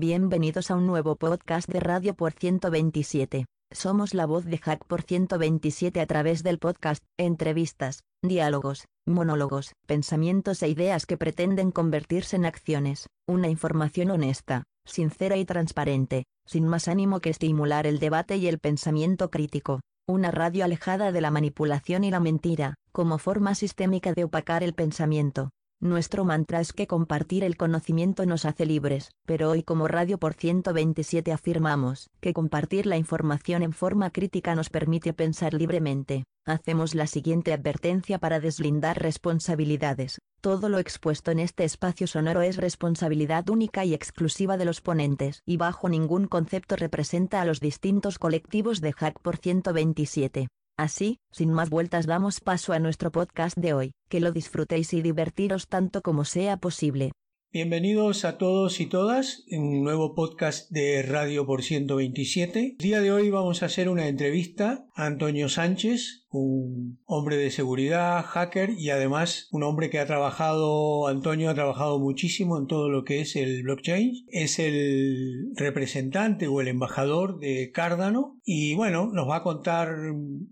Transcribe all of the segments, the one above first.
Bienvenidos a un nuevo podcast de Radio por 127. Somos la voz de Hack por 127 a través del podcast, entrevistas, diálogos, monólogos, pensamientos e ideas que pretenden convertirse en acciones, una información honesta, sincera y transparente, sin más ánimo que estimular el debate y el pensamiento crítico. Una radio alejada de la manipulación y la mentira, como forma sistémica de opacar el pensamiento. Nuestro mantra es que compartir el conocimiento nos hace libres, pero hoy como Radio por 127 afirmamos que compartir la información en forma crítica nos permite pensar libremente. Hacemos la siguiente advertencia para deslindar responsabilidades. Todo lo expuesto en este espacio sonoro es responsabilidad única y exclusiva de los ponentes y bajo ningún concepto representa a los distintos colectivos de Hack por 127. Así, sin más vueltas damos paso a nuestro podcast de hoy, que lo disfrutéis y divertiros tanto como sea posible. Bienvenidos a todos y todas en un nuevo podcast de Radio por 127. El día de hoy vamos a hacer una entrevista a Antonio Sánchez, un hombre de seguridad, hacker y además un hombre que ha trabajado, Antonio ha trabajado muchísimo en todo lo que es el blockchain. Es el representante o el embajador de Cardano y bueno, nos va a contar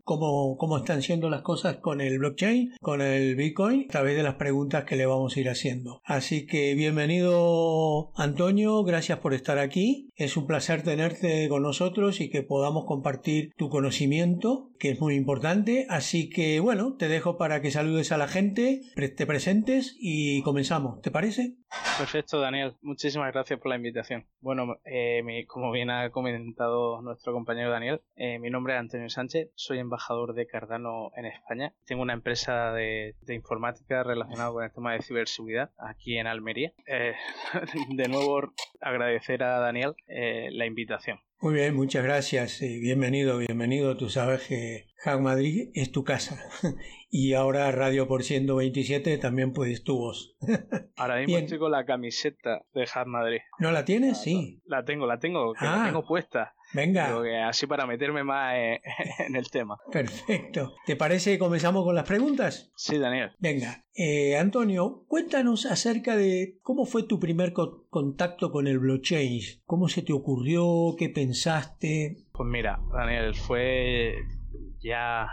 cómo, cómo están siendo las cosas con el blockchain, con el Bitcoin, a través de las preguntas que le vamos a ir haciendo. Así que bienvenido Antonio, gracias por estar aquí. Es un placer tenerte con nosotros y que podamos compartir tu conocimiento, que es muy importante. Así que bueno, te dejo para que saludes a la gente, te presentes y comenzamos. ¿Te parece? Perfecto, Daniel. Muchísimas gracias por la invitación. Bueno, eh, como bien ha comentado nuestro compañero Daniel, eh, mi nombre es Antonio Sánchez, soy embajador de Cardano en España. Tengo una empresa de, informática relacionada con el tema de ciberseguridad aquí en Almería. Eh, de nuevo, agradecer a Daniel eh, la invitación. Muy bien, muchas gracias. bienvenido, bienvenido. Tú sabes que Hack Madrid es tu casa. y ahora Radio por 127 también puedes tu voz. ahora mismo estoy con la camiseta de Hack Madrid. ¿No la tienes? sí. La tengo, la tengo, la ah. tengo puesta. Venga. así para meterme más en, el tema. Perfecto. ¿Te parece que comenzamos con las preguntas? Sí, Daniel. Venga. Eh, Antonio, cuéntanos acerca de cómo fue tu primer contacto con el blockchain. ¿Cómo se te ocurrió? ¿Qué pensaste? Pues mira, Daniel, fue ya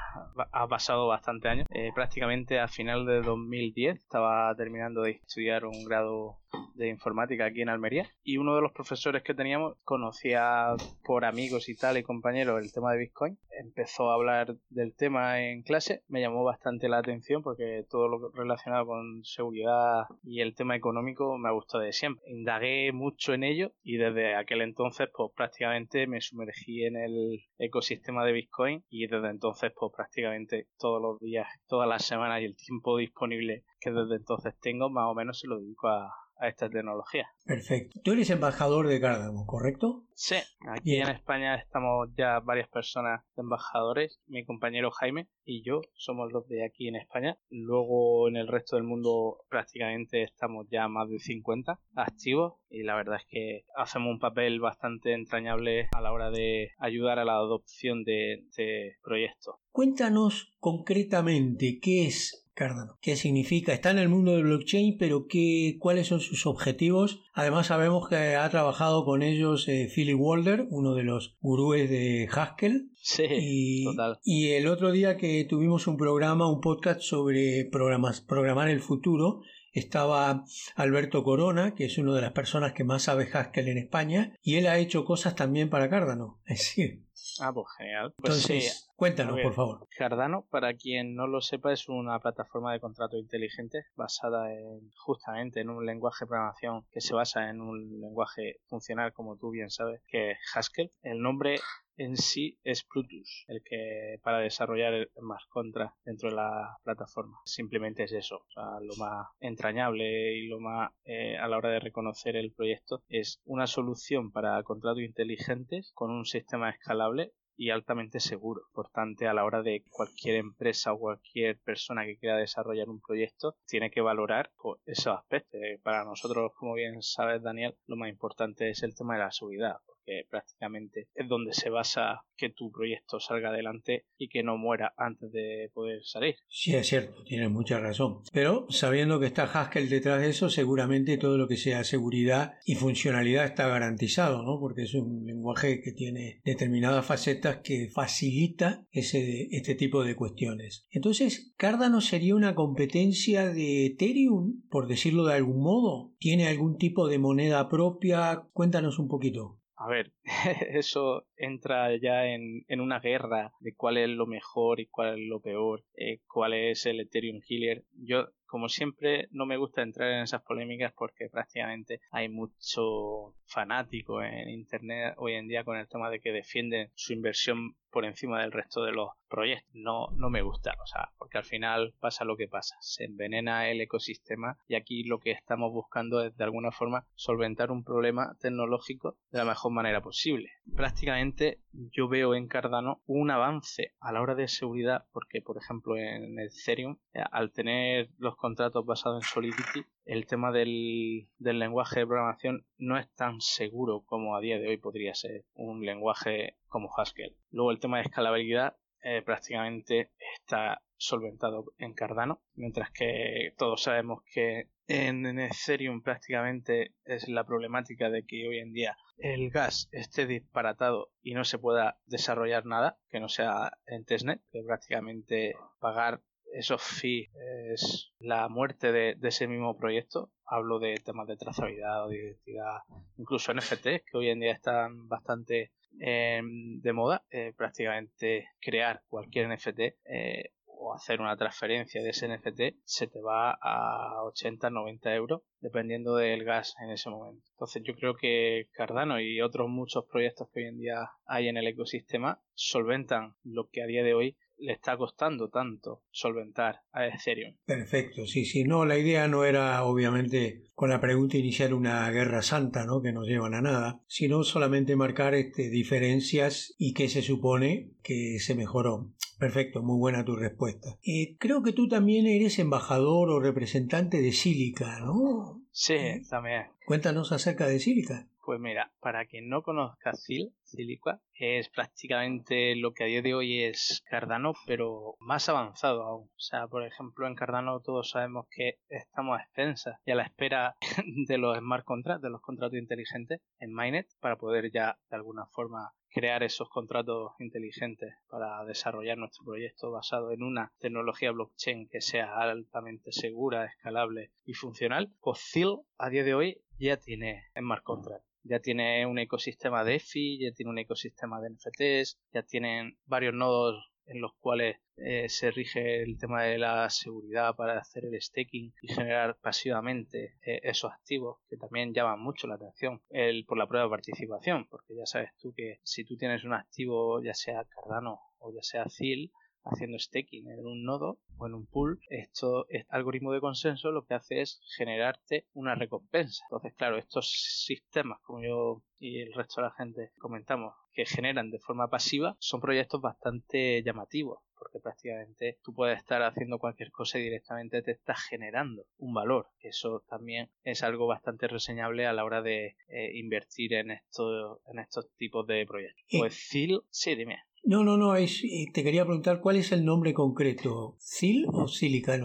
ha pasado bastante años. Eh, prácticamente a final de 2010 estaba terminando de estudiar un grado de informática aquí en Almería. Y uno de los profesores que teníamos conocía por amigos y tal y compañeros el tema de Bitcoin. Empezó a hablar del tema en clase. Me llamó bastante la atención porque todo lo relacionado con seguridad y el tema económico me ha gustado de siempre. Indagué mucho en ello y desde aquel entonces pues prácticamente me sumergí en el ecosistema de Bitcoin y desde entonces pues prácticamente todos los días todas las semanas y el tiempo disponible que desde entonces tengo más o menos se lo dedico a, a esta tecnología. Perfecto. Tú eres embajador de Cardano, ¿correcto? Sí, aquí en España estamos ya varias personas embajadores, mi compañero Jaime y yo somos los de aquí en España. Luego en el resto del mundo prácticamente estamos ya más de 50 activos y la verdad es que hacemos un papel bastante entrañable a la hora de ayudar a la adopción de este proyecto. Cuéntanos concretamente qué es Cardano. ¿Qué significa? Está en el mundo del blockchain, pero ¿qué, ¿cuáles son sus objetivos? Además sabemos que ha trabajado con ellos eh, Philip Walder, uno de los gurúes de Haskell. Sí, y, total. Y el otro día que tuvimos un programa, un podcast sobre programas, programar el futuro, estaba Alberto Corona, que es una de las personas que más sabe Haskell en España, y él ha hecho cosas también para Cardano. Es decir, Ah, pues genial. Pues Entonces, cuéntanos, por favor. Cardano, para quien no lo sepa, es una plataforma de contrato inteligente basada en justamente en un lenguaje de programación que se basa en un lenguaje funcional, como tú bien sabes, que es Haskell. El nombre en sí es Plutus, el que para desarrollar el más contra dentro de la plataforma. Simplemente es eso, lo más entrañable y lo más eh, a la hora de reconocer el proyecto es una solución para contratos inteligentes con un sistema escalable y altamente seguro. Importante a la hora de cualquier empresa o cualquier persona que quiera desarrollar un proyecto, tiene que valorar esos aspectos. Para nosotros, como bien sabes, Daniel, lo más importante es el tema de la seguridad porque prácticamente es donde se basa que tu proyecto salga adelante y que no muera antes de poder salir. Sí, es cierto, tienes mucha razón. Pero sabiendo que está Haskell detrás de eso, seguramente todo lo que sea seguridad y funcionalidad está garantizado, ¿no? Porque es un lenguaje que tiene determinadas facetas que facilita ese, este tipo de cuestiones. Entonces, Cardano sería una competencia de Ethereum, por decirlo de algún modo. ¿Tiene algún tipo de moneda propia? Cuéntanos un poquito. A ver, eso entra ya en, una guerra de cuál es lo mejor y cuál es lo peor, eh, cuál es el Ethereum Killer. Yo como siempre, no me gusta entrar en esas polémicas porque prácticamente hay mucho fanático en Internet hoy en día con el tema de que defienden su inversión por encima del resto de los proyectos. No, no me gusta, o sea, porque al final pasa lo que pasa, se envenena el ecosistema y aquí lo que estamos buscando es de alguna forma solventar un problema tecnológico de la mejor manera posible. Prácticamente yo veo en Cardano un avance a la hora de seguridad porque, por ejemplo, en Ethereum, eh, al tener los contratos basados en Solidity, el tema del, lenguaje de programación no es tan seguro como a día de hoy podría ser un lenguaje como Haskell. Luego el tema de escalabilidad eh, prácticamente está solventado en Cardano, mientras que todos sabemos que en, Ethereum prácticamente es la problemática de que hoy en día el gas esté disparatado y no se pueda desarrollar nada que no sea en testnet, que prácticamente pagar esos fees es la muerte de, ese mismo proyecto. Hablo de temas de trazabilidad o de identidad, incluso NFTs, que hoy en día están bastante em, de moda. Eh, prácticamente crear cualquier NFT eh, hacer una transferencia de ese NFT se te va a 80, 90 euros dependiendo del gas en ese momento. Entonces yo creo que Cardano y otros muchos proyectos que hoy en día hay en el ecosistema solventan lo que a día de hoy le está costando tanto solventar a Ethereum. Perfecto, sí, sí, no, la idea no era obviamente con la pregunta iniciar una guerra santa, ¿no? Que nos llevan a nada, sino solamente marcar este, diferencias y qué se supone que se mejoró. Perfecto, muy buena tu respuesta. Eh, creo que tú también eres embajador o representante de Sílica, ¿no? Sí, también. Cuéntanos acerca de Sílica. Pues mira, para quien no conozca SIL, Silicua, es prácticamente lo que a día de hoy es Cardano, pero más avanzado aún. O sea, por ejemplo, en Cardano todos sabemos que estamos a expensas y a la espera de los smart contracts, de los contratos inteligentes en Mainnet, para poder ya de alguna forma crear esos contratos inteligentes para desarrollar nuestro proyecto basado en una tecnología blockchain que sea altamente segura, escalable y funcional, pues a día de hoy ya tiene smart contract ya tiene un ecosistema de EFI, ya tiene un ecosistema de NFTs, ya tienen varios nodos en los cuales eh, se rige el tema de la seguridad para hacer el staking y generar pasivamente eh, esos activos que también llaman mucho la atención el, por la prueba de participación porque ya sabes tú que si tú tienes un activo ya sea Cardano o ya sea CIL haciendo staking en un nodo o en un pool, esto, este algoritmo de consenso lo que hace es generarte una recompensa. Entonces, claro, estos sistemas, como yo y el resto de la gente comentamos, que generan de forma pasiva, son proyectos bastante llamativos porque prácticamente tú puedes estar haciendo cualquier cosa y directamente te estás generando un valor. Eso también es algo bastante reseñable a la hora de eh, invertir en, esto, en estos tipos de proyectos. Pues CIL, sí, dime. No, no, no, es, eh, te quería preguntar cuál es el nombre concreto, ¿CIL o Silica?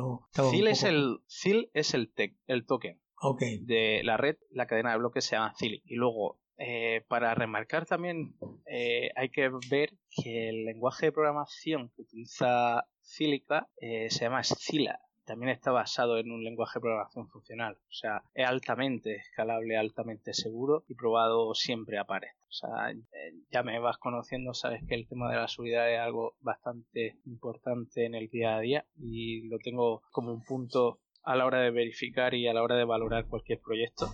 CIL, es el, es el, el token okay. de la red, la cadena de bloques se llama CIL. Y luego, eh, para remarcar también, eh, hay que ver que el lenguaje de programación que utiliza Silica se llama Scila también está basado en un lenguaje de programación funcional. O sea, es altamente escalable, altamente seguro y probado siempre a pares. O sea, eh, ya me vas conociendo, sabes que el tema de la seguridad es algo bastante importante en el día a día y lo tengo como un punto a la hora de verificar y a la hora de valorar cualquier proyecto.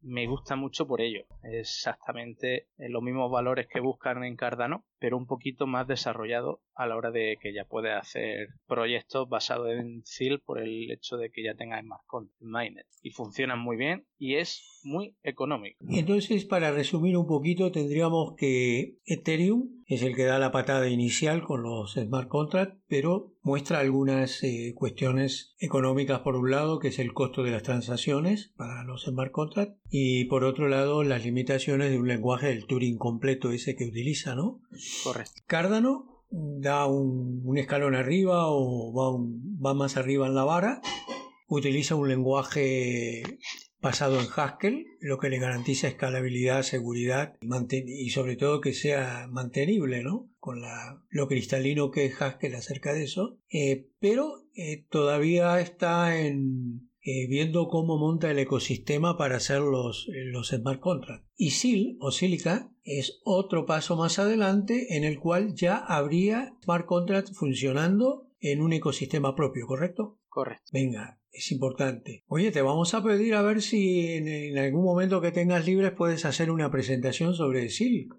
Me gusta mucho por ello. Exactamente los mismos valores que buscan en Cardano, pero un poquito más desarrollado a la hora de que ya puede hacer proyectos basados en CIL por el hecho de que ya tenga Smart Contract Mainnet. Y funcionan muy bien y es muy económico. Entonces, para resumir un poquito, tendríamos que Ethereum es el que da la patada inicial con los smart contracts, pero muestra algunas eh, cuestiones económicas por un lado, que es el costo de las transacciones para los smart contracts, y por otro lado las limitaciones de un lenguaje del Turing completo ese que utiliza, ¿no? Correcto. Cardano da un, un escalón arriba o va, un- va más arriba en la vara, utiliza un lenguaje basado en Haskell, lo que le garantiza escalabilidad, seguridad y sobre todo que sea mantenible, ¿no? Con la, lo cristalino que es Haskell acerca de eso. Eh, pero eh, todavía está en, eh, viendo cómo monta el ecosistema para hacer los, eh, los smart contracts. Y SIL o Silica es otro paso más adelante en el cual ya habría smart contracts funcionando en un ecosistema propio, ¿correcto? Correcto. Venga, es importante. Oye, te vamos a pedir a ver si en, en algún momento que tengas libres puedes hacer una presentación sobre Silk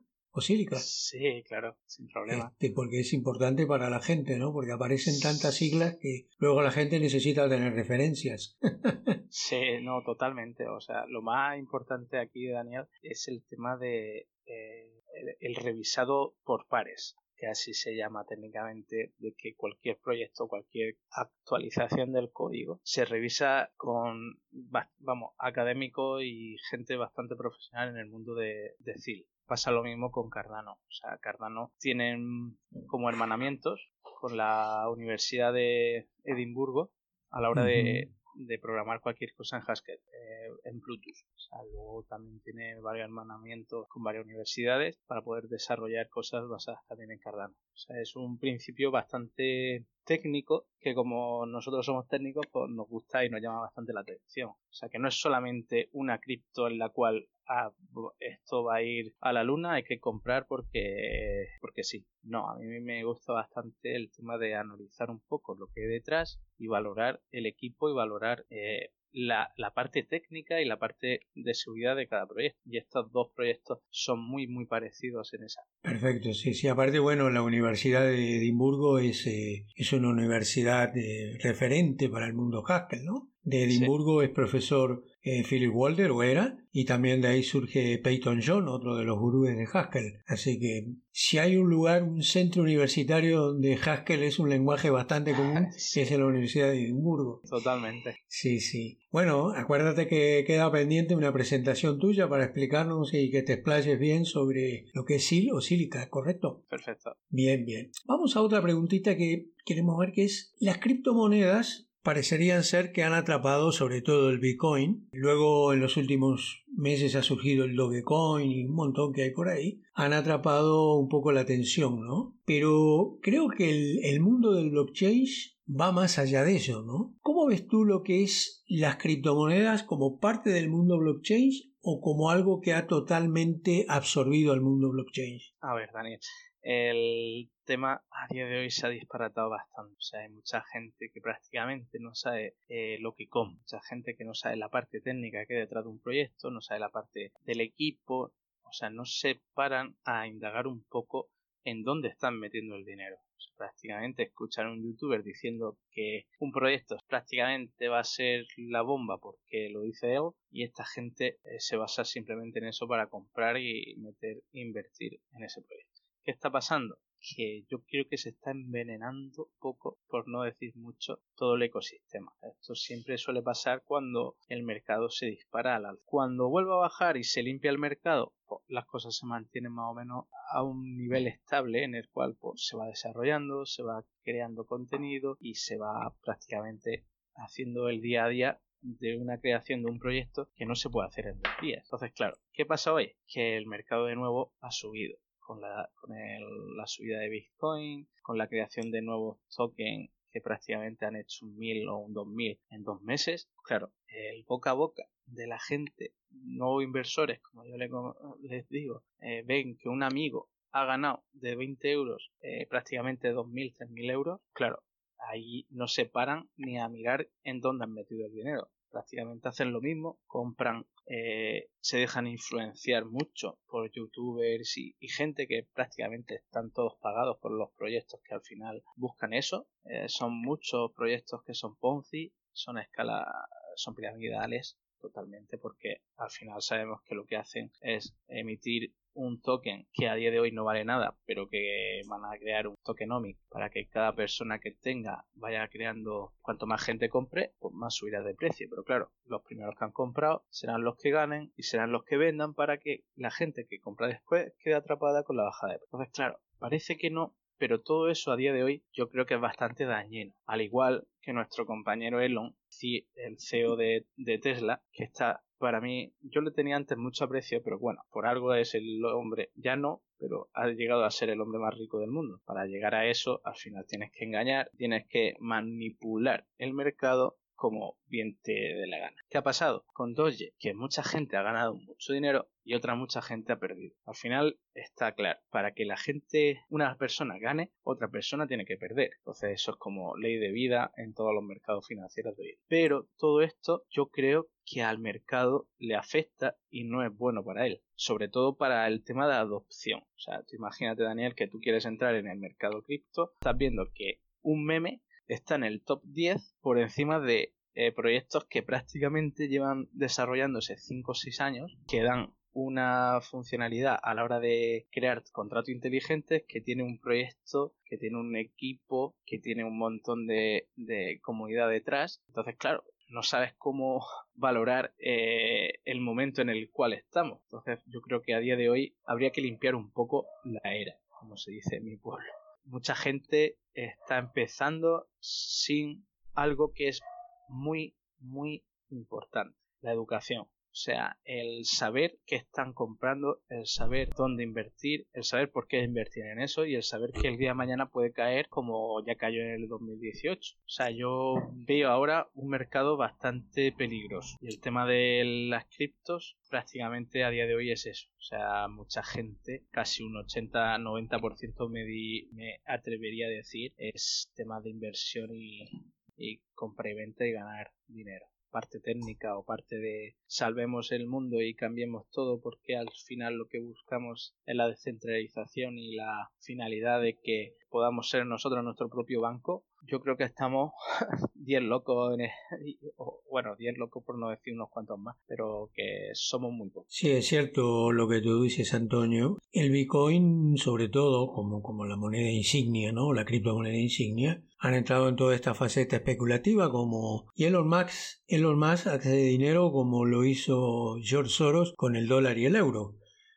Sí, claro, sin problema. Este, porque es importante para la gente, ¿no? Porque aparecen tantas siglas que luego la gente necesita tener referencias. Sí, no, totalmente. O sea, lo más importante aquí, Daniel, es el tema de eh, el, el revisado por pares, que así se llama técnicamente, de que cualquier proyecto, cualquier actualización del código se revisa con, va- vamos, académico y gente bastante profesional en el mundo de, de CIL. Pasa lo mismo con Cardano. O sea, Cardano tienen como hermanamientos con la Universidad de Edimburgo a la hora de, de programar cualquier cosa en Haskell, eh, en Bluetooth. O sea, luego también tiene varios hermanamientos con varias universidades para poder desarrollar cosas basadas también en Cardano. O sea, es un principio bastante técnico que como nosotros somos técnicos, pues nos gusta y nos llama bastante la atención. O sea, que no es solamente una cripto en la cual ah, esto va a ir a la luna, hay que comprar porque, porque sí. No, a mí me gusta bastante el tema de analizar un poco lo que hay detrás y valorar el equipo y valorar eh, la, la parte técnica y la parte de seguridad de cada proyecto. Y estos dos proyectos son muy, muy parecidos en esa. Perfecto, sí, sí. Aparte, bueno, la Universidad de Edimburgo es, eh, es una universidad eh, referente para el mundo Haskell, ¿no? De Edimburgo es profesor eh, Philip Walder, o era, y también de ahí surge Peyton John, otro de los gurúes de Haskell. Así que si hay un lugar, un centro universitario donde Haskell es un lenguaje bastante común, Sí. es en la Universidad de Edimburgo. Totalmente. Sí, sí. Bueno, acuérdate que queda pendiente una presentación tuya para explicarnos y que te explayes bien sobre lo que es SIL o sílica, ¿correcto? Perfecto. Bien, bien. Vamos a otra preguntita que queremos ver que es las criptomonedas parecerían ser que han atrapado sobre todo el Bitcoin. Luego en los últimos meses ha surgido el Dogecoin y un montón que hay por ahí. Han atrapado un poco la atención, ¿no? Pero creo que el, mundo del blockchain va más allá de eso, ¿no? ¿Cómo ves tú lo que es las criptomonedas como parte del mundo blockchain o como algo que ha totalmente absorbido al mundo blockchain? A ver, Daniel, el tema a día de hoy se ha disparatado bastante. O sea, hay mucha gente que prácticamente no sabe eh, lo que come, mucha gente que no sabe la parte técnica que detrás de un proyecto, no sabe la parte del equipo, o sea, no se paran a indagar un poco en dónde están metiendo el dinero. O sea, prácticamente escuchar a un youtuber diciendo que un proyecto prácticamente va a ser la bomba porque lo dice él y esta gente eh, se basa simplemente en eso para comprar y meter, invertir en ese proyecto. ¿Qué está pasando? Que yo creo que se está envenenando poco, por no decir mucho, todo el ecosistema. Esto siempre suele pasar cuando el mercado se dispara al alza. Cuando vuelve a bajar y se limpia el mercado, pues, las cosas se mantienen más o menos a un nivel estable en el cual pues, se va desarrollando, se va creando contenido y se va prácticamente haciendo el día a día de una creación de un proyecto que no se puede hacer en dos días. Entonces, claro, ¿qué pasa hoy? Que el mercado de nuevo ha subido con la, con el, la subida de Bitcoin, con la creación de nuevos tokens que prácticamente han hecho un 1000 o un 2000 en dos meses. Claro, el boca a boca de la gente, no inversores, como yo le, les digo, eh, ven que un amigo ha ganado de 20 euros eh, prácticamente 2.000, 3.000 euros, claro, ahí no se paran ni a mirar en dónde han metido el dinero. Prácticamente hacen lo mismo, compran, eh, se dejan influenciar mucho por youtubers y, gente que prácticamente están todos pagados por los proyectos que al final buscan eso. Eh, son muchos proyectos que son Ponzi, son a escala, son piramidales totalmente porque al final sabemos que lo que hacen es emitir un token que a día de hoy no vale nada, pero que van a crear un tokenomic para que cada persona que tenga vaya creando, cuanto más gente compre, pues más subirá de precio. Pero claro, los primeros que han comprado serán los que ganen y serán los que vendan para que la gente que compra después quede atrapada con la bajada de precio. Entonces, claro, parece que no, pero todo eso a día de hoy yo creo que es bastante dañino. Al igual que nuestro compañero Elon, el CEO de, de Tesla, que está para mí, yo le tenía antes mucho aprecio, pero bueno, por algo es el hombre, ya no, pero ha llegado a ser el hombre más rico del mundo. Para llegar a eso, al final tienes que engañar, tienes que manipular el mercado como bien te dé la gana. ¿Qué ha pasado? Con Doge, que mucha gente ha ganado mucho dinero y otra mucha gente ha perdido. Al final está claro, para que la gente, una persona gane, otra persona tiene que perder. Entonces eso es como ley de vida en todos los mercados financieros de hoy. Pero todo esto yo creo que al mercado le afecta y no es bueno para él. Sobre todo para el tema de adopción. O sea, tú imagínate Daniel que tú quieres entrar en el mercado cripto, estás viendo que un meme está en el top 10 por encima de eh, proyectos que prácticamente llevan desarrollándose 5 o 6 años, que dan una funcionalidad a la hora de crear contratos inteligentes que tiene un proyecto, que tiene un equipo, que tiene un montón de, comunidad detrás. Entonces, claro, no sabes cómo valorar eh, el momento en el cual estamos. Entonces, yo creo que a día de hoy habría que limpiar un poco la era, como se dice en mi pueblo. Mucha gente está empezando sin algo que es muy, muy importante, la educación. O sea, el saber qué están comprando, el saber dónde invertir, el saber por qué invertir en eso y el saber que el día de mañana puede caer como ya cayó en el 2018. O sea, yo veo ahora un mercado bastante peligroso. Y el tema de las criptos prácticamente a día de hoy es eso. O sea, mucha gente, casi un 80-90% me, me atrevería a decir, es tema de inversión y, y compra y venta y ganar dinero parte técnica o parte de salvemos el mundo y cambiemos todo porque al final lo que buscamos es la descentralización y la finalidad de que podamos ser nosotros nuestro propio banco, yo creo que estamos 10 locos, en bueno, 10 locos por no decir unos cuantos más, pero que somos muy pocos. Sí, es cierto lo que tú dices, Antonio. El Bitcoin, sobre todo, como, como la moneda insignia, ¿no? La criptomoneda insignia, han entrado en toda esta faceta especulativa como y Elon Musk, Elon Musk hace dinero como lo hizo George Soros con el dólar y el euro.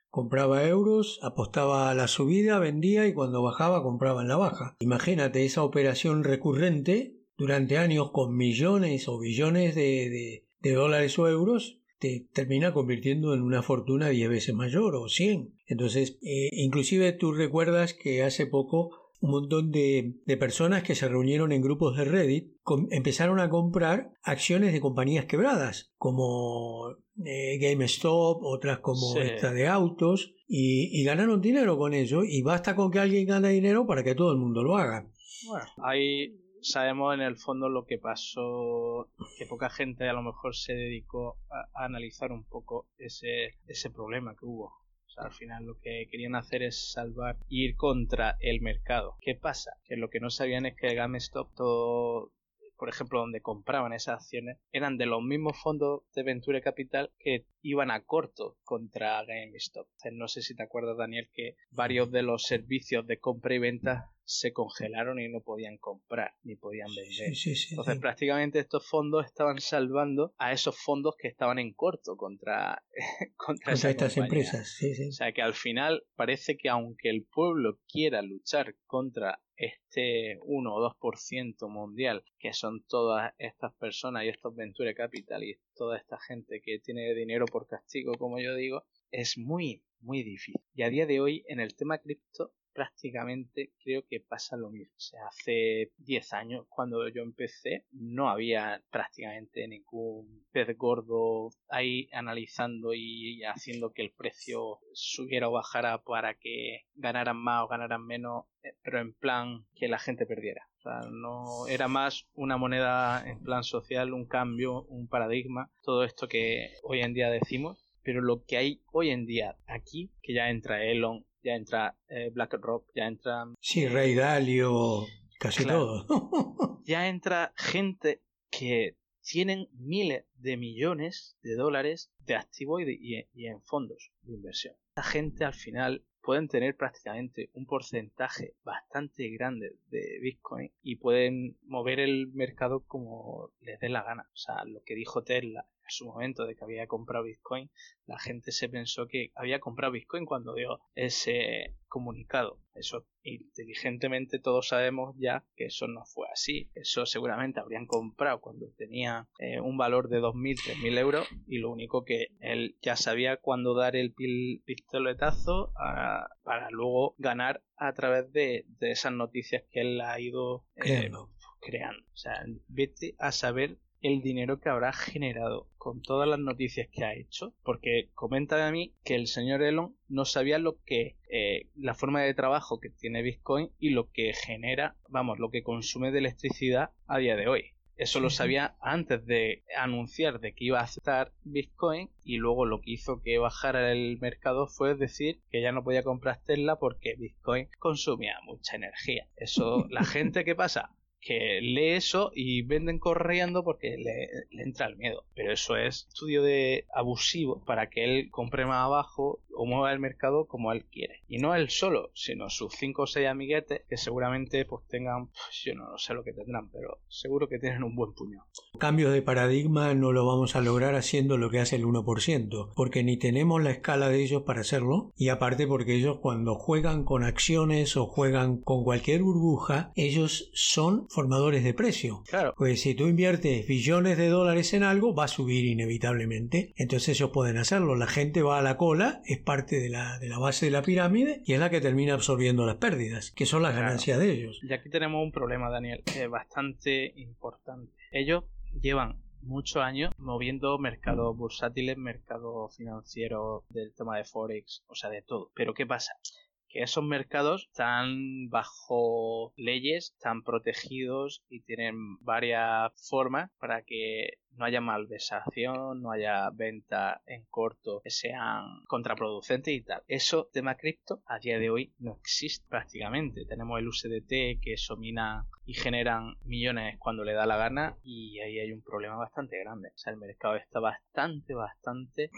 Compraba euros, apostaba a la subida, vendía y cuando bajaba compraba en la baja. Imagínate esa operación recurrente durante años con millones o billones de, dólares o euros te termina convirtiendo en una fortuna diez veces mayor o cien. Entonces, eh, inclusive tú recuerdas que hace poco un montón de, personas que se reunieron en grupos de Reddit empezaron a comprar acciones de compañías quebradas, como eh, GameStop, otras como esta de autos, y, ganaron dinero con ello, y basta con que alguien gane dinero para que todo el mundo lo haga. Bueno, ahí sabemos en el fondo lo que pasó, que poca gente a lo mejor se dedicó a, a analizar un poco ese, ese problema que hubo al final lo que querían hacer es salvar y ir contra el mercado. ¿Qué pasa? Que lo que no sabían es que GameStop todo por ejemplo, donde compraban esas acciones, eran de los mismos fondos de Venture Capital que iban a corto contra GameStop. No sé si te acuerdas, Daniel, que varios de los servicios de compra y venta se congelaron y no podían comprar ni podían vender. Entonces, prácticamente estos fondos estaban salvando a esos fondos que estaban en corto contra, contra, estas empresas. O sea, que al final parece que aunque el pueblo quiera luchar contra este 1 o 2% mundial, que son todas estas personas y estos Venture Capital y toda esta gente que tiene dinero por castigo, como yo digo, es muy, muy difícil. Y a día de hoy, en el tema cripto, prácticamente creo que pasa lo mismo. O sea, hace 10 años, cuando yo empecé, no había prácticamente ningún pez gordo ahí analizando y haciendo que el precio subiera o bajara para que ganaran más o ganaran menos, eh, pero en plan que la gente perdiera. O sea, no era más una moneda en plan social, un cambio, un paradigma, todo esto que hoy en día decimos. Pero lo que hay hoy en día aquí, que ya entra Elon, ya entra eh, BlackRock, ya entra... Sí, Rey Dalio, casi todo. ya entra gente que tienen miles de millones de dólares de activos y, y en fondos de inversión. La gente al final pueden tener prácticamente un porcentaje bastante grande de Bitcoin y pueden mover el mercado como les dé la gana. O sea, lo que dijo Tesla su momento de que había comprado Bitcoin, la gente se pensó que había comprado Bitcoin cuando dio ese comunicado. Eso inteligentemente todos sabemos ya que eso no fue así. Eso seguramente habrían comprado cuando tenía eh, un valor de 2.000, 3.000 euros y lo único que él ya sabía cuándo dar el pistoletazo ah, para luego ganar a través de, esas noticias que él ha ido eh, creando. O sea, vete a saber el dinero que habrá generado con todas las noticias que ha hecho, porque comenta a mí que el señor Elon no sabía lo que eh, la forma de trabajo que tiene Bitcoin y lo que genera, vamos, lo que consume de electricidad a día de hoy. Eso lo sabía antes de anunciar de que iba a aceptar Bitcoin y luego lo que hizo que bajara el mercado fue decir que ya no podía comprar Tesla porque Bitcoin consumía mucha energía. Eso, la gente que pasa que lee eso y venden corriendo porque le, entra el miedo. Pero eso es estudio de abusivo para que él compre más abajo o mueva el mercado como él quiere. Y no él solo, sino sus cinco o seis amiguetes que seguramente pues tengan, pues, yo no sé lo que tendrán, pero seguro que tienen un buen puño. Cambios de paradigma no lo vamos a lograr haciendo lo que hace el 1%, porque ni tenemos la escala de ellos para hacerlo, y aparte porque ellos cuando juegan con acciones o juegan con cualquier burbuja, ellos son formadores de precio. Claro. Pues si tú inviertes billones de dólares en algo, va a subir inevitablemente. Entonces ellos pueden hacerlo. La gente va a la cola, es parte de la, de la base de la pirámide y es la que termina absorbiendo las pérdidas, que son las ganancias de ellos. Y aquí tenemos un problema, Daniel, bastante importante. Ellos llevan muchos años moviendo mercados bursátiles, mercados financieros del tema de Forex, o sea, de todo. Pero ¿qué pasa? Que esos mercados están bajo leyes, están protegidos y tienen varias formas para que no haya malversación, no haya venta en corto que sean contraproducentes y tal. Eso, tema cripto, a día de hoy no existe prácticamente. Tenemos el USDT que eso mina y generan millones cuando le da la gana y ahí hay un problema bastante grande. O sea, el mercado está bastante, bastante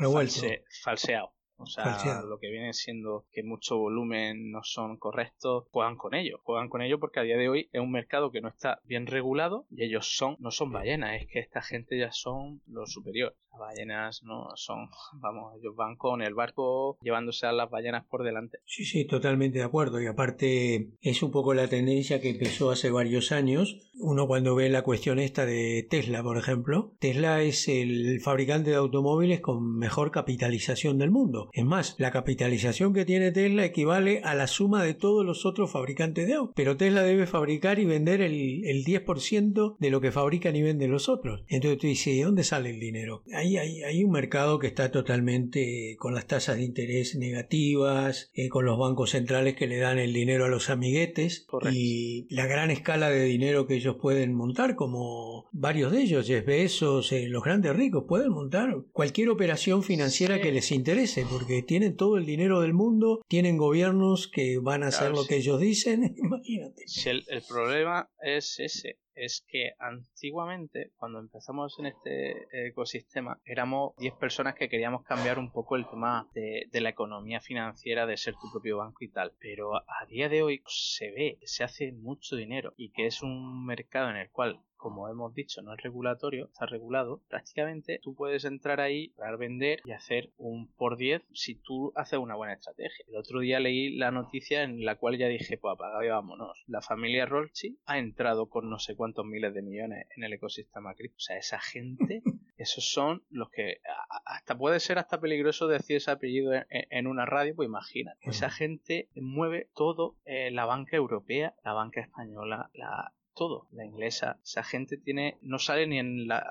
falseado. O sea, lo que viene siendo que mucho volumen no son correctos, juegan con ello. Juegan con ello porque a día de hoy es un mercado que no está bien regulado y ellos son, no son ballenas, es que esta gente ya son los superiores. Ballenas no son, vamos, ellos van con el barco llevándose a las ballenas por delante. Sí, sí, totalmente de acuerdo. Y aparte es un poco la tendencia que empezó hace varios años. Uno cuando ve la cuestión esta de Tesla, por ejemplo, Tesla es el fabricante de automóviles con mejor capitalización del mundo. Es más, la capitalización que tiene Tesla equivale a la suma de todos los otros fabricantes de autos. Pero Tesla debe fabricar y vender el, el 10% de lo que fabrican y venden los otros. Entonces tú dices, ¿de dónde sale el dinero? Hay, un mercado que está totalmente con las tasas de interés negativas, eh, con los bancos centrales que le dan el dinero a los amiguetes y la gran escala de dinero que ellos pueden montar, como varios de ellos, Jeff Bezos, eh, los grandes ricos, pueden montar cualquier operación financiera que les interese porque tienen todo el dinero del mundo, tienen gobiernos que van a hacer lo que ellos dicen, imagínate. Si el, problema es ese, es que antiguamente, cuando empezamos en este ecosistema, éramos 10 personas que queríamos cambiar un poco el tema de, la economía financiera, de ser tu propio banco y tal. Pero a día de hoy se ve que se hace mucho dinero y que es un mercado en el cual como hemos dicho, no es regulatorio, está regulado, prácticamente tú puedes entrar ahí, para vender y hacer un por 10 si tú haces una buena estrategia. El otro día leí la noticia en la cual ya dije, pues apaga y vámonos. La familia Rolchi ha entrado con no sé cuántos miles de millones en el ecosistema cripto. O sea, esa gente, esos son los que hasta puede ser hasta peligroso decir ese apellido en, una radio, pues imagínate. Esa gente mueve todo eh, la banca europea, la banca española, la, todo. La inglesa, esa gente tiene, no sale ni en la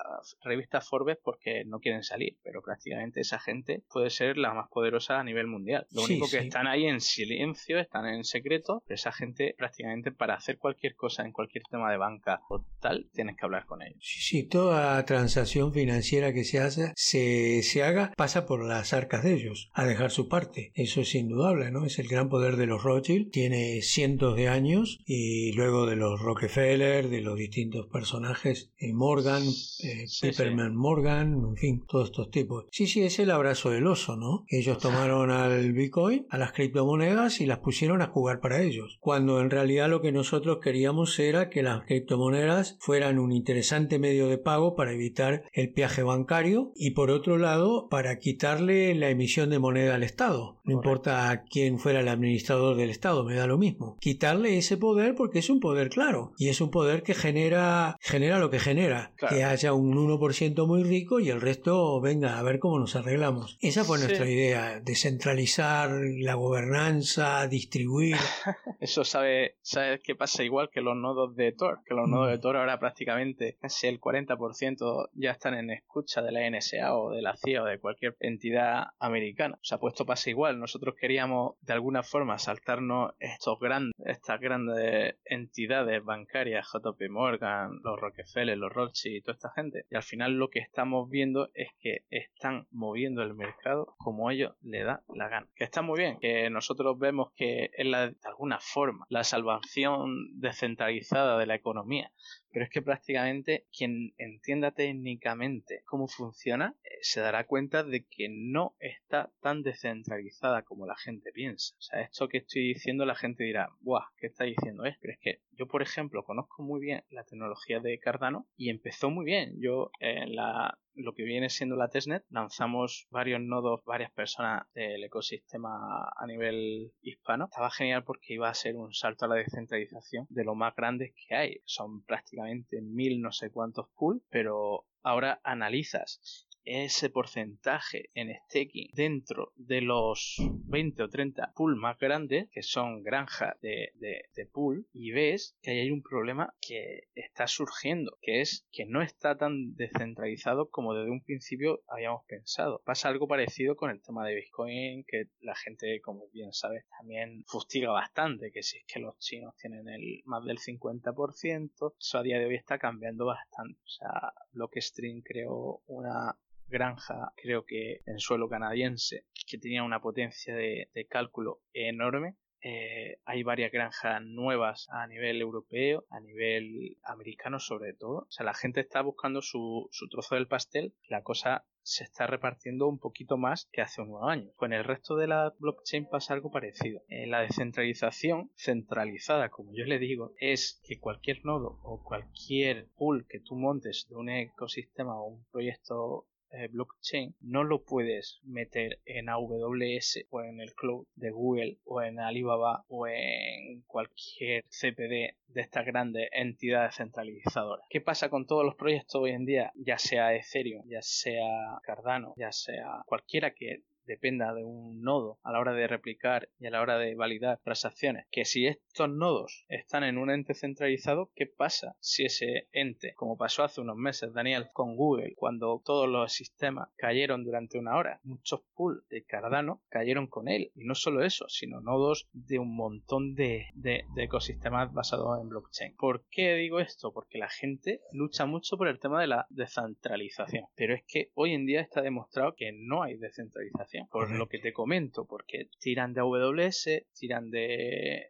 revista Forbes porque no quieren salir, pero prácticamente esa gente puede ser la más poderosa a nivel mundial. Lo único que están ahí en silencio, están en secreto, pero esa gente prácticamente para hacer cualquier cosa en cualquier tema de banca o tal, tienes que hablar con ellos. Sí, sí, toda transacción financiera que se hace, se, se haga, pasa por las arcas de ellos, a dejar su parte. Eso es indudable, ¿no? Es el gran poder de los Rothschild, tiene cientos de años y luego de los Rockefeller Rockefeller, de los distintos personajes, eh, Morgan, eh, Pepperman Morgan, en fin, todos estos tipos. Sí, sí, es el abrazo del oso, ¿no? Ellos tomaron al Bitcoin, a las criptomonedas y las pusieron a jugar para ellos. Cuando en realidad lo que nosotros queríamos era que las criptomonedas fueran un interesante medio de pago para evitar el peaje bancario y por otro lado para quitarle la emisión de moneda al Estado. No importa quién fuera el administrador del Estado, me da lo mismo. Quitarle ese poder porque es un poder claro y es un poder que genera, genera lo que genera. Que haya un 1% muy rico y el resto venga a ver cómo nos arreglamos. Esa fue nuestra idea, descentralizar la gobernanza, distribuir. Eso sabe, sabe que pasa igual que los nodos de Tor, que los nodos de mm. Tor ahora prácticamente casi el 40% ya están en escucha de la NSA o de la CIA o de cualquier entidad americana. O sea, pues esto pasa igual. Nosotros queríamos de alguna forma saltarnos estos grandes, estas grandes entidades bancarias, JP Morgan, los Rockefeller, los Rothschild y toda esta gente. Y al final lo que estamos viendo es que están moviendo el mercado como ellos le da la gana. Que está muy bien, que nosotros vemos que es la, de alguna forma la salvación descentralizada de la economía pero es que prácticamente quien entienda técnicamente cómo funciona eh, se dará cuenta de que no está tan descentralizada como la gente piensa. O sea, esto que estoy diciendo la gente dirá, ¡buah! ¿Qué está diciendo? Es, pero es que yo, por ejemplo, conozco muy bien la tecnología de Cardano y empezó muy bien. Yo en la lo que viene siendo la testnet, lanzamos varios nodos, varias personas del ecosistema a nivel hispano. Estaba genial porque iba a ser un salto a la descentralización de lo más grandes que hay. Son prácticamente mil no sé cuántos pools, pero ahora analizas ese porcentaje en staking dentro de los 20 o 30 pool más grandes, que son granjas de, de, pool, y ves que hay un problema que está surgiendo, que es que no está tan descentralizado como desde un principio habíamos pensado. Pasa algo parecido con el tema de Bitcoin, que la gente, como bien sabes, también fustiga bastante, que si es que los chinos tienen el más del 50%, eso a día de hoy está cambiando bastante. O sea, Blockstream creó una granja, creo que en suelo canadiense, que tenía una potencia de, cálculo enorme. Eh, hay varias granjas nuevas a nivel europeo, a nivel americano sobre todo. O sea, la gente está buscando su, trozo del pastel. La cosa se está repartiendo un poquito más que hace unos años. Con el resto de la blockchain pasa algo parecido. Eh, la descentralización centralizada, como yo le digo, es que cualquier nodo o cualquier pool que tú montes de un ecosistema o un proyecto eh, blockchain no lo puedes meter en AWS o en el cloud de Google o en Alibaba o en cualquier CPD de estas grandes entidades centralizadoras. ¿Qué pasa con todos los proyectos hoy en día? Ya sea Ethereum, ya sea Cardano, ya sea cualquiera que dependa de un nodo a la hora de replicar y a la hora de validar transacciones. Que si estos nodos están en un ente centralizado, ¿qué pasa si ese ente, como pasó hace unos meses, Daniel, con Google, cuando todos los sistemas cayeron durante una hora, muchos pools de Cardano cayeron con él? Y no solo eso, sino nodos de un montón de, de ecosistemas basados en blockchain. ¿Por qué digo esto? Porque la gente lucha mucho por el tema de la descentralización. Pero es que hoy en día está demostrado que no hay descentralización por lo que te comento, porque tiran de AWS, tiran de,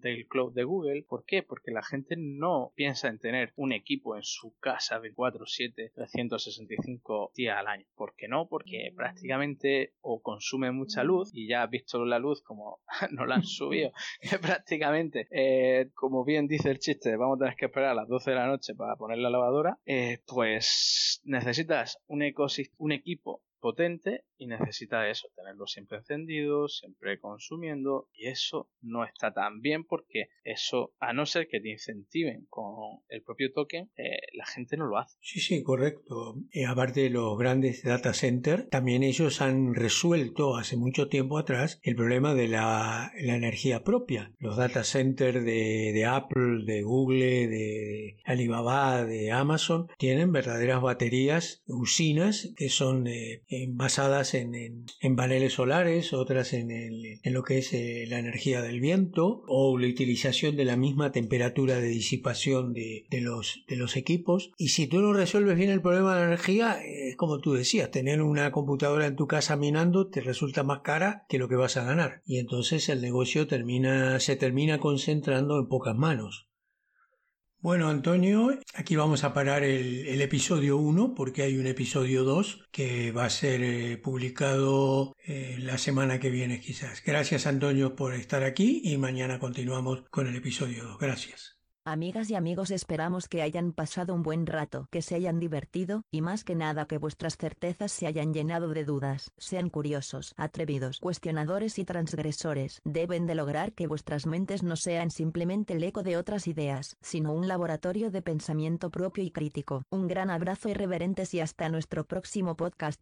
del cloud de Google. ¿Por qué? Porque la gente no piensa en tener un equipo en su casa 24/7, 365 días al año. ¿Por qué no? Porque mm. prácticamente o consume mucha luz y ya has visto la luz como no la han subido, que prácticamente, eh, como bien dice el chiste, vamos a tener que esperar a las 12 de la noche para poner la lavadora, eh, pues necesitas un, un equipo potente y necesita eso, tenerlo siempre encendido, siempre consumiendo y eso no está tan bien porque eso, a no ser que te incentiven con el propio token, eh, la gente no lo hace. Sí, sí, correcto. Aparte de los grandes data centers, también ellos han resuelto hace mucho tiempo atrás el problema de la, energía propia. Los data centers de, Apple, de Google, de Alibaba, de Amazon, tienen verdaderas baterías, usinas que son eh, basadas en, en, paneles solares, otras en, en lo que es eh, la energía del viento o la utilización de la misma temperatura de disipación de, los, de los equipos. Y si tú no resuelves bien el problema de la energía, es como tú decías, tener una computadora en tu casa minando te resulta más cara que lo que vas a ganar. Y entonces el negocio se termina concentrando en pocas manos. Bueno, Antonio, aquí vamos a parar el, episodio 1 porque hay un episodio 2 que va a ser eh, publicado eh, la semana que viene quizás. Gracias, Antonio, por estar aquí y mañana continuamos con el episodio 2. Gracias. Amigas y amigos esperamos que hayan pasado un buen rato, que se hayan divertido, y más que nada que vuestras certezas se hayan llenado de dudas. Sean curiosos, atrevidos, cuestionadores y transgresores. Deben de lograr que vuestras mentes no sean simplemente el eco de otras ideas, sino un laboratorio de pensamiento propio y crítico. Un gran abrazo irreverentes y hasta nuestro próximo podcast.